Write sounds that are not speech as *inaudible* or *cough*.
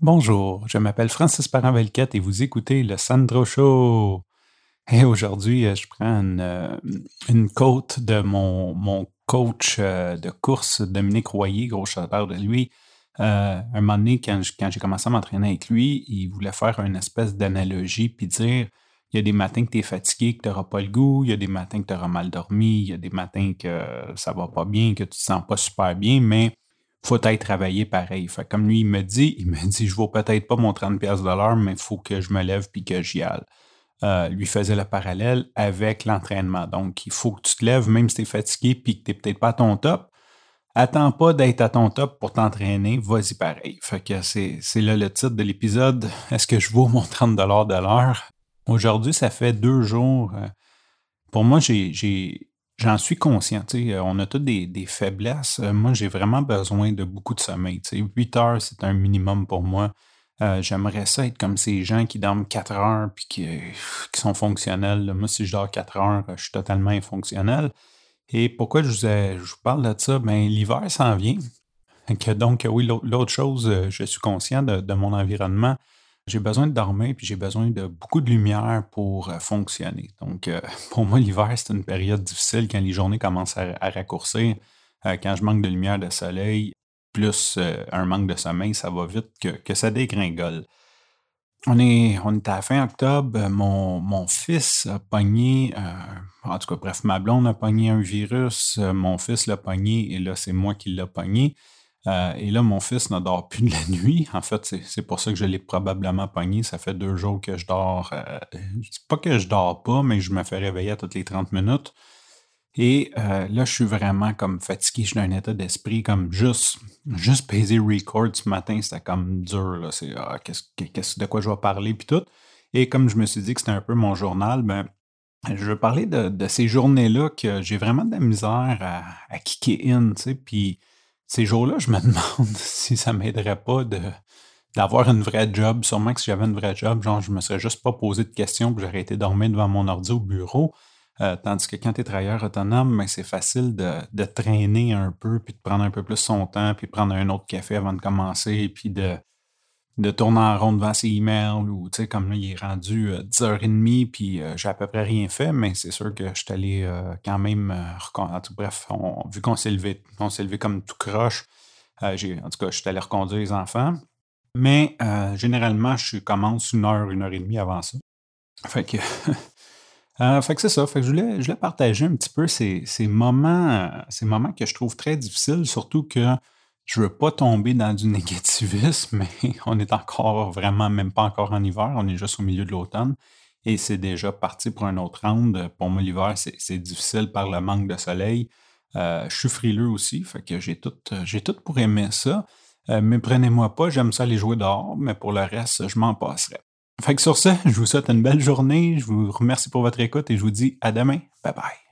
Bonjour, je m'appelle Francis parent et vous écoutez le Sandro Show. Et aujourd'hui, euh, je prends une, euh, une côte de mon, mon coach euh, de course, Dominique Royer, gros chaleur de lui. un moment donné, quand, j'ai commencé à m'entraîner avec lui, il voulait faire une espèce d'analogie puis dire il y a des matins que tu es fatigué, que tu n'auras pas le goût, il y a des matins que tu auras mal dormi, il y a des matins que ça va pas bien, que tu te sens pas super bien, mais faut être travaillé pareil. Comme lui, il me dit, il me dit, je vaux peut-être pas mon 30$ de l'heure, mais il faut que je me lève puis que j'y aille. Euh, lui faisait le parallèle avec l'entraînement. Donc, il faut que tu te lèves, même si tu es fatigué puis que tu n'es peut-être pas à ton top. Attends pas d'être à ton top pour t'entraîner, vas-y pareil. Fait que c'est, c'est là le titre de l'épisode. Est-ce que je vaux mon 30$ de l'heure? Aujourd'hui, ça fait deux jours. Euh, pour moi, j'ai, J'en suis conscient. Euh, on a tous des, faiblesses. Euh, moi, j'ai vraiment besoin de beaucoup de sommeil. 8 heures, c'est un minimum pour moi. Euh, j'aimerais ça être comme ces gens qui dorment 4 heures puis qui, sont fonctionnels. Moi, si je dors 4 heures, je suis totalement infonctionnel. Et pourquoi je vous, parle de ça? Ben, l'hiver s'en vient. donc, oui, l'autre chose, je suis conscient de mon environnement j'ai besoin de dormir, puis j'ai besoin de beaucoup de lumière pour euh, fonctionner. Donc, euh, *laughs* pour moi, l'hiver, c'est une période difficile quand les journées commencent à, raccourcir. Euh, quand je manque de lumière de soleil, plus un manque de sommeil, ça va vite que, ça dégringole. On est, on est à la fin octobre. Mon, mon fils a pogné, en tout cas, bref, ma blonde a pogné un virus. mon fils l'a pogné et là, c'est moi qui l'ai pogné. Euh, et là, mon fils ne dort plus de la *laughs* nuit. En fait, c'est pour ça que je l'ai probablement pogné. Ça fait deux jours que je dors. Euh, pas que je dors pas, mais je me fais réveiller à toutes les 30 minutes. Et euh, là, je suis vraiment comme fatigué. Je suis dans un état d'esprit comme juste, juste peser record ce matin, c'était comme dur. C'est ah, de quoi je vais parler, puis tout. Et comme je me suis dit que c'était un peu mon journal, ben, je veux parler de, ces journées-là que j'ai vraiment de la misère à, à kicker in, tu sais, puis ces jours-là, je me *laughs* demande si ça m'aiderait pas de d'avoir une vraie job. Sûrement que si j'avais une vraie job, genre, je me serais juste pas posé de questions que j'aurais été dormir devant mon ordi au bureau. Euh, tandis que quand tu es travailleur autonome, ben, c'est facile de, de, traîner un peu, puis de prendre un peu plus son temps, puis de prendre un autre café avant de commencer, puis de, de tourner en rond devant ses emails ou, tu sais, comme là, il est rendu 10h30 euh, puis euh, j'ai à peu près rien fait, mais c'est sûr que je suis allé euh, quand même, bref, vu qu'on s'est levé, on s'est levé comme tout croche, en tout cas, je suis allé reconduire les enfants, mais généralement, je commence une heure, une heure et demie avant ça. Fait que, *laughs* que c'est ça, fait que je voulais, je voulais partager un petit peu ces, ces moments, ces moments que je trouve très difficiles, surtout que je veux pas tomber dans du *laughs* négativisme, mais on est encore vraiment, même pas encore en hiver, on est juste au milieu de l'automne. Et c'est déjà parti pour un autre round. Pour moi, l'hiver, c'est difficile par le manque de soleil. Euh, je suis frileux aussi, fait que j'ai tout, tout pour aimer ça. Euh, mais prenez-moi pas, j'aime ça aller jouer dehors, mais pour le reste, je m'en passerai. Fait que sur ce, je vous souhaite une belle journée, je vous remercie pour votre écoute et je vous dis à demain. Bye bye.